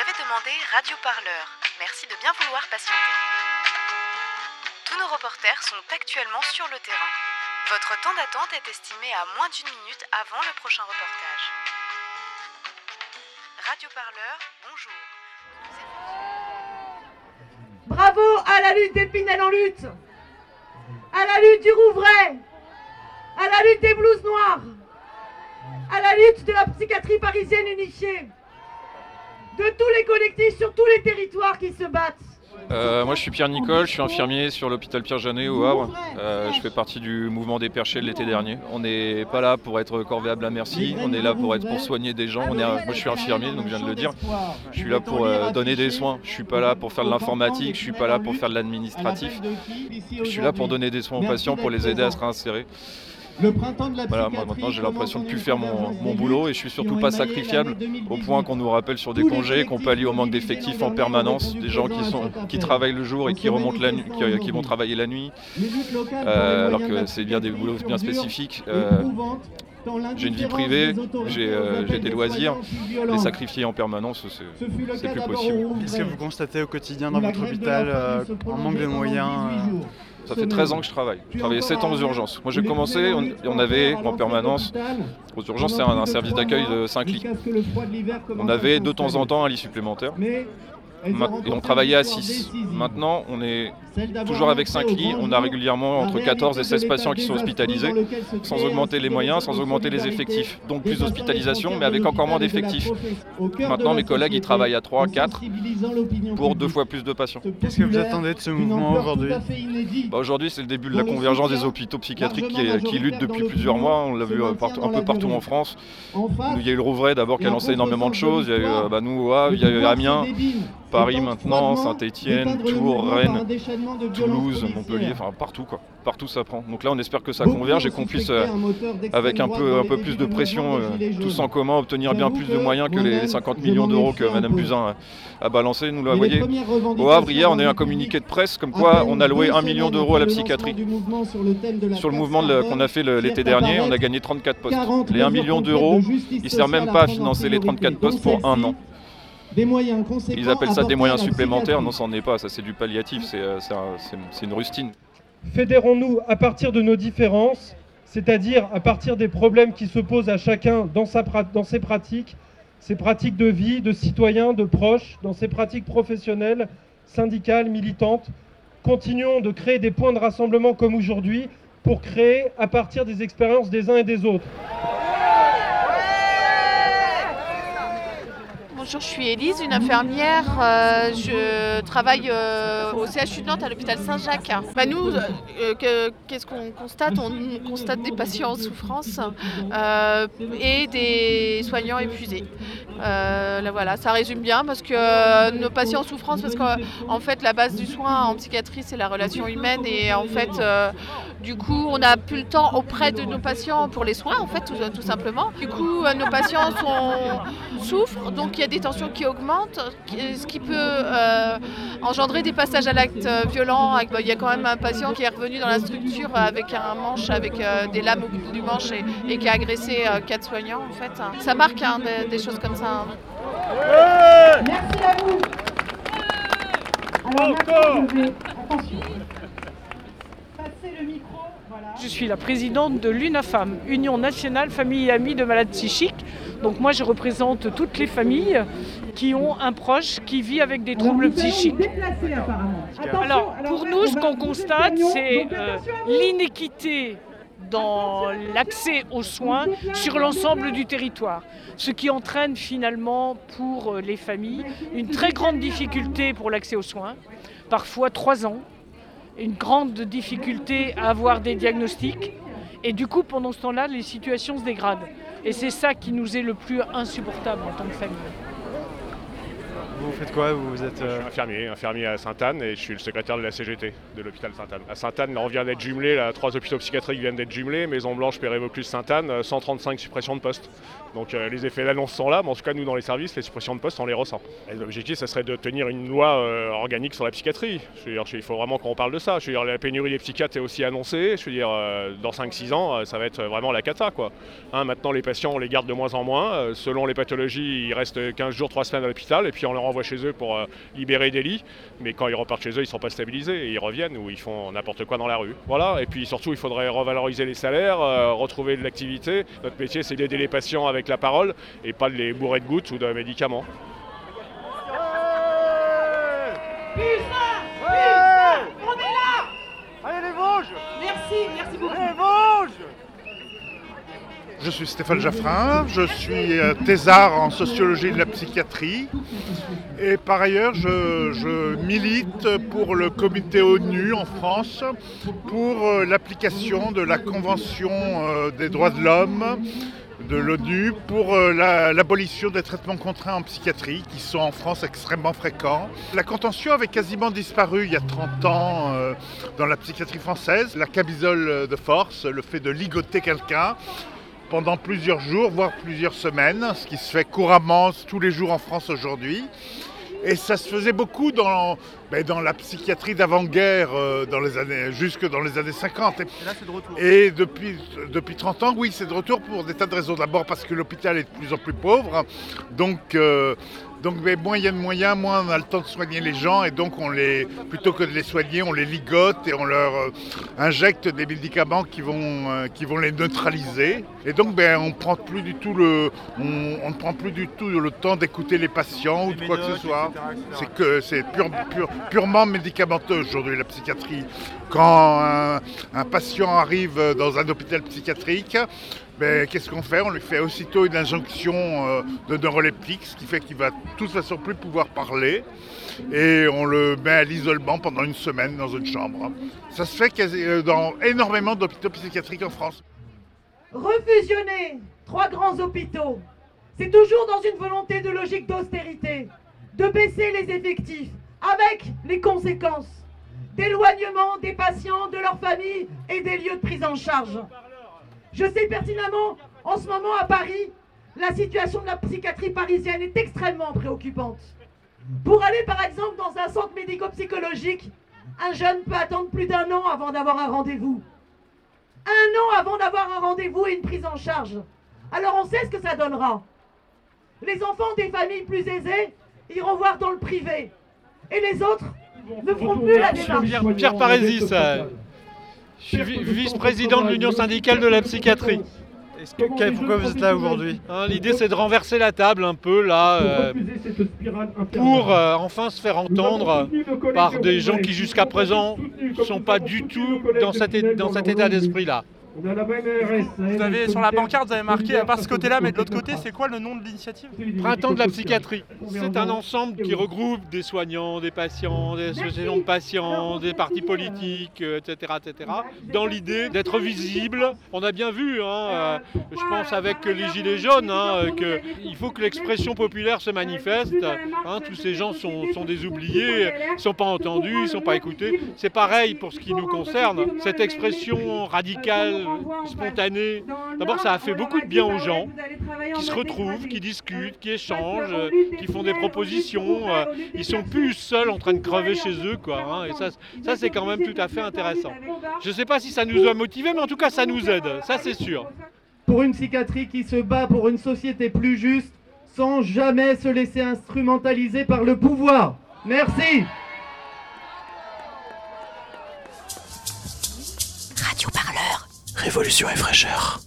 avez demandé Radio Parleur. Merci de bien vouloir patienter. Tous nos reporters sont actuellement sur le terrain. Votre temps d'attente est estimé à moins d'une minute avant le prochain reportage. Radio Parleur, bonjour. Bravo à la lutte d'Épinal en lutte À la lutte du Rouvray À la lutte des blouses noires À la lutte de la psychiatrie parisienne unifiée De tous les collectifs sur tous les territoires qui se battent Euh, moi je suis Pierre Nicole, je suis infirmier sur l'hôpital Pierre Janet au Havre. Euh, je fais partie du mouvement des perchés de l'été dernier. On n'est pas là pour être corvéable à merci, on est là pour être pour soigner des gens. On est, moi je suis infirmier, donc je viens de le dire. Je suis là pour euh, donner des soins. Je suis pas là pour faire de l'informatique, je suis pas là pour faire de l'administratif. Je suis là pour donner des soins aux patients, pour les aider à se réinsérer. Le printemps de la Voilà, moi maintenant j'ai l'impression de plus faire mon, mon boulot et je suis surtout pas sacrifiable au point qu'on nous rappelle sur des congés, qu'on pallie au manque d'effectifs en permanence, des gens qui, sont, qui travaillent le jour et qui remontent la nuit, qui, qui vont travailler la nuit, euh, alors que c'est bien des boulots bien spécifiques. Euh, j'ai une vie privée, j'ai euh, j'ai des loisirs, les sacrifier en permanence, c'est c'est plus possible. Qu'est-ce que vous constatez au quotidien dans votre hôpital euh, en manque de moyens euh, Ça fait 13 ans que je travaille. Je travaillais 7 ans aux urgences. Moi j'ai commencé, on, on avait en permanence, aux urgences un, un service d'accueil de 5 lits. On avait de temps en temps un lit supplémentaire. Et on travaillait à 6. Maintenant, on est toujours avec 5 lits. On a régulièrement entre 14 et 16 patients qui sont hospitalisés, sans augmenter les moyens, sans augmenter les effectifs. Donc plus d'hospitalisation, mais avec encore moins d'effectifs. Maintenant, mes collègues, ils travaillent à 3, 4 pour deux fois plus de patients. Qu'est-ce que vous attendez de ce mouvement aujourd'hui Bah, Aujourd'hui, c'est le début de la convergence des hôpitaux psychiatriques qui, qui luttent depuis plusieurs mois. On l'a vu partout- un peu partout en France. Il y a eu le Rouvray d'abord qui a lancé énormément de choses. Il y a eu bah, nous, il y a eu Amiens, Paris maintenant, Saint-Etienne, Tours, Rennes, Toulouse, Montpellier, enfin partout quoi. Partout ça prend. Donc là on espère que ça converge et qu'on puisse euh, avec un peu, un peu plus de pression, euh, tous en commun, obtenir bien plus de moyens que les 50 millions d'euros que Madame Buzyn a, balancé. Nous, là, vous voyez, au Havre hier on a eu un communiqué de presse comme quoi on a loué 1 million d'euros à la psychiatrie. Sur le mouvement qu'on a fait l'été dernier, on a gagné 34 postes. Les 1 million d'euros, ils ne servent même pas à financer les 34 postes pour un an. Ils appellent ça des moyens supplémentaires, non, ça n'en est pas, ça c'est du palliatif, c'est euh, c'est un- c'est- c'est une rustine. Fédérons-nous à partir de nos différences, c'est-à-dire à partir des problèmes qui se posent à chacun dans, sa dans ses pratiques, ses pratiques de vie, de citoyens, de proches, dans ses pratiques professionnelles, syndicales, militantes. Continuons de créer des points de rassemblement comme aujourd'hui pour créer à partir des expériences des uns et des autres. Bonjour, je suis Élise, une infirmière. Euh, je travaille euh, au CHU de Nantes à l'hôpital Saint-Jacques. Bah, nous, euh, que- qu'est-ce qu'on constate? On constate des patients en souffrance et des soignants épuisés. Là, voilà, ça résume bien parce que nos patients en souffrance, parce qu'en fait, la base du soin en psychiatrie, c'est la relation humaine et en fait, du coup, on n'a plus le temps auprès de nos patients pour les soins, en fait, tout, simplement. Du coup, nos patients souffrent, donc des tensions qui augmentent, ce qui peut euh, engendrer des passages à l'acte euh, violent. Avec- Il y a quand même un patient qui est revenu dans la structure avec un manche, avec euh, des lames au bout du manche et, et qui a agressé euh, quatre soignants, en fait. Ça marque hein, des, des choses comme ça. hein. Merci à vous Alors maintenant, je vais... Attention. Passez le micro, voilà. Je suis la présidente de l'UNAFAM, Union nationale famille et amis de malades psychiques. Donc moi je représente toutes les familles qui ont un proche qui vit avec des troubles psychiques. Alors pour nous ce qu'on constate c'est euh, l'inéquité dans l'accès aux soins sur l'ensemble du territoire, ce qui entraîne finalement pour euh, les familles une très grande difficulté pour l'accès aux soins, parfois trois ans, une grande difficulté à avoir des diagnostics, et du coup pendant ce temps-là les situations se dégradent. Et c'est ça qui nous est le plus insupportable en tant que famille. Vous faites quoi Vous êtes Je euh, suis infirmier, infirmier à Sainte-Anne et je suis le secrétaire de la CGT de l'hôpital Sainte-Anne. À Sainte-Anne, on vient d'être jumelé, là, trois hôpitaux psychiatriques viennent d'être jumelés, Maison Blanche, Pérévoclus, Sainte-Anne, euh, 135 suppressions de postes. Donc euh, les effets d'annonce sont là, mais en tout cas nous dans les services, les suppressions de postes, on les ressent. L'objectif, ça serait de tenir une loi euh, organique sur la psychiatrie. Je veux dire, il faut vraiment qu'on parle de ça. Je veux dire, la pénurie des psychiatres est aussi annoncée. Je veux dire, euh, dans 5-6 ans, euh, ça va être vraiment la cata. Quoi. Hein, maintenant, les patients, on les garde de moins en moins. Euh, selon les pathologies, ils restent 15 jours, 3 semaines à l'hôpital, et puis on leur renvoie chez eux pour libérer des lits, mais quand ils repartent chez eux, ils ne sont pas stabilisés et ils reviennent ou ils font n'importe quoi dans la rue. Voilà, et puis surtout, il faudrait revaloriser les salaires, retrouver de l'activité. Notre métier, c'est d'aider les patients avec la parole et pas de les bourrer de gouttes ou de médicaments. Je suis Stéphane Jaffrin, je suis euh, thésard en sociologie de la psychiatrie et par ailleurs je, milite pour le comité ONU en France pour euh, l'application de la Convention euh, des droits de l'homme de l'ONU pour l'abolition des traitements contraints en psychiatrie qui sont en France extrêmement fréquents. La contention avait quasiment disparu il y a 30 ans dans la psychiatrie française. La camisole de force, le fait de ligoter quelqu'un, pendant plusieurs jours, voire plusieurs semaines, ce qui se fait couramment tous les jours en France aujourd'hui. Et ça se faisait beaucoup dans, ben, dans la psychiatrie d'avant-guerre, euh, dans les années, jusque dans les années 50. Et, là, c'est de retour. Et depuis, depuis 30 ans, oui, c'est de retour pour des tas de raisons. D'abord parce que l'hôpital est de plus en plus pauvre. Donc, euh, donc moins il y a de moyens, moins on a le temps de soigner les gens et donc on les, plutôt que de les soigner, on les ligote et on leur euh, injecte des médicaments qui vont, euh, qui vont les neutraliser. Et donc ben, on prend plus du tout le, on, ne prend plus du tout le temps d'écouter les patients ou de quoi que ce soit. C'est que c'est pur, purement médicamenteux aujourd'hui la psychiatrie. Quand un patient arrive dans un hôpital psychiatrique, ben, qu'est-ce qu'on fait? On lui fait aussitôt une injonction euh, de neuroleptique, ce qui fait qu'il va de toute façon plus pouvoir parler. Et on le met à l'isolement pendant une semaine dans une chambre. Ça se fait euh, dans énormément d'hôpitaux psychiatriques en France. Refusionner trois grands hôpitaux, c'est toujours dans une volonté de logique d'austérité, de baisser les effectifs, avec les conséquences d'éloignement des patients, de leurs familles et des lieux de prise en charge. Je sais pertinemment, en ce moment à Paris, la situation de la psychiatrie parisienne est extrêmement préoccupante. Pour aller par exemple dans un centre médico-psychologique, un jeune peut attendre plus d'un an avant d'avoir un rendez-vous. Un an avant d'avoir un rendez-vous et une prise en charge. Alors on sait ce que ça donnera. Les enfants des familles plus aisées iront voir dans le privé. Et les autres ne feront plus la démarche. Pierre Parésis, je suis vice-président de l'Union syndicale de la psychiatrie. pourquoi vous êtes là aujourd'hui hein, L'idée c'est de renverser la table un peu là euh, pour euh, enfin se faire entendre par des gens qui jusqu'à présent ne sont pas du tout dans cet état d'esprit là. Vous avez sur la pancarte, vous avez marqué à part ce côté-là, mais de l'autre côté, c'est quoi le nom de l'initiative Printemps de la psychiatrie. C'est un ensemble qui regroupe des soignants, des patients, des associations de patients, des partis politiques, etc., euh, etc. Dans l'idée d'être visible. On a bien vu, hein, euh, je pense avec les gilets jaunes, hein, qu'il faut que l'expression populaire se manifeste. Hein, tous ces gens sont, sont des oubliés, ne sont pas entendus, ne sont pas écoutés. C'est pareil pour ce qui nous concerne. Cette expression radicale spontané. D'abord, ça a fait beaucoup de bien aux gens qui se retrouvent, qui discutent, qui échangent, qui font des propositions. Euh, ils sont plus seuls en train de crever chez eux, quoi. Hein. Et ça, ça c'est quand même tout à fait intéressant. Je ne sais pas si ça nous a motivés, mais en tout cas, ça nous aide. Ça, c'est sûr. Pour une psychiatrie qui se bat pour une société plus juste, sans jamais se laisser instrumentaliser par le pouvoir. Merci. Révolution et fraîcheur.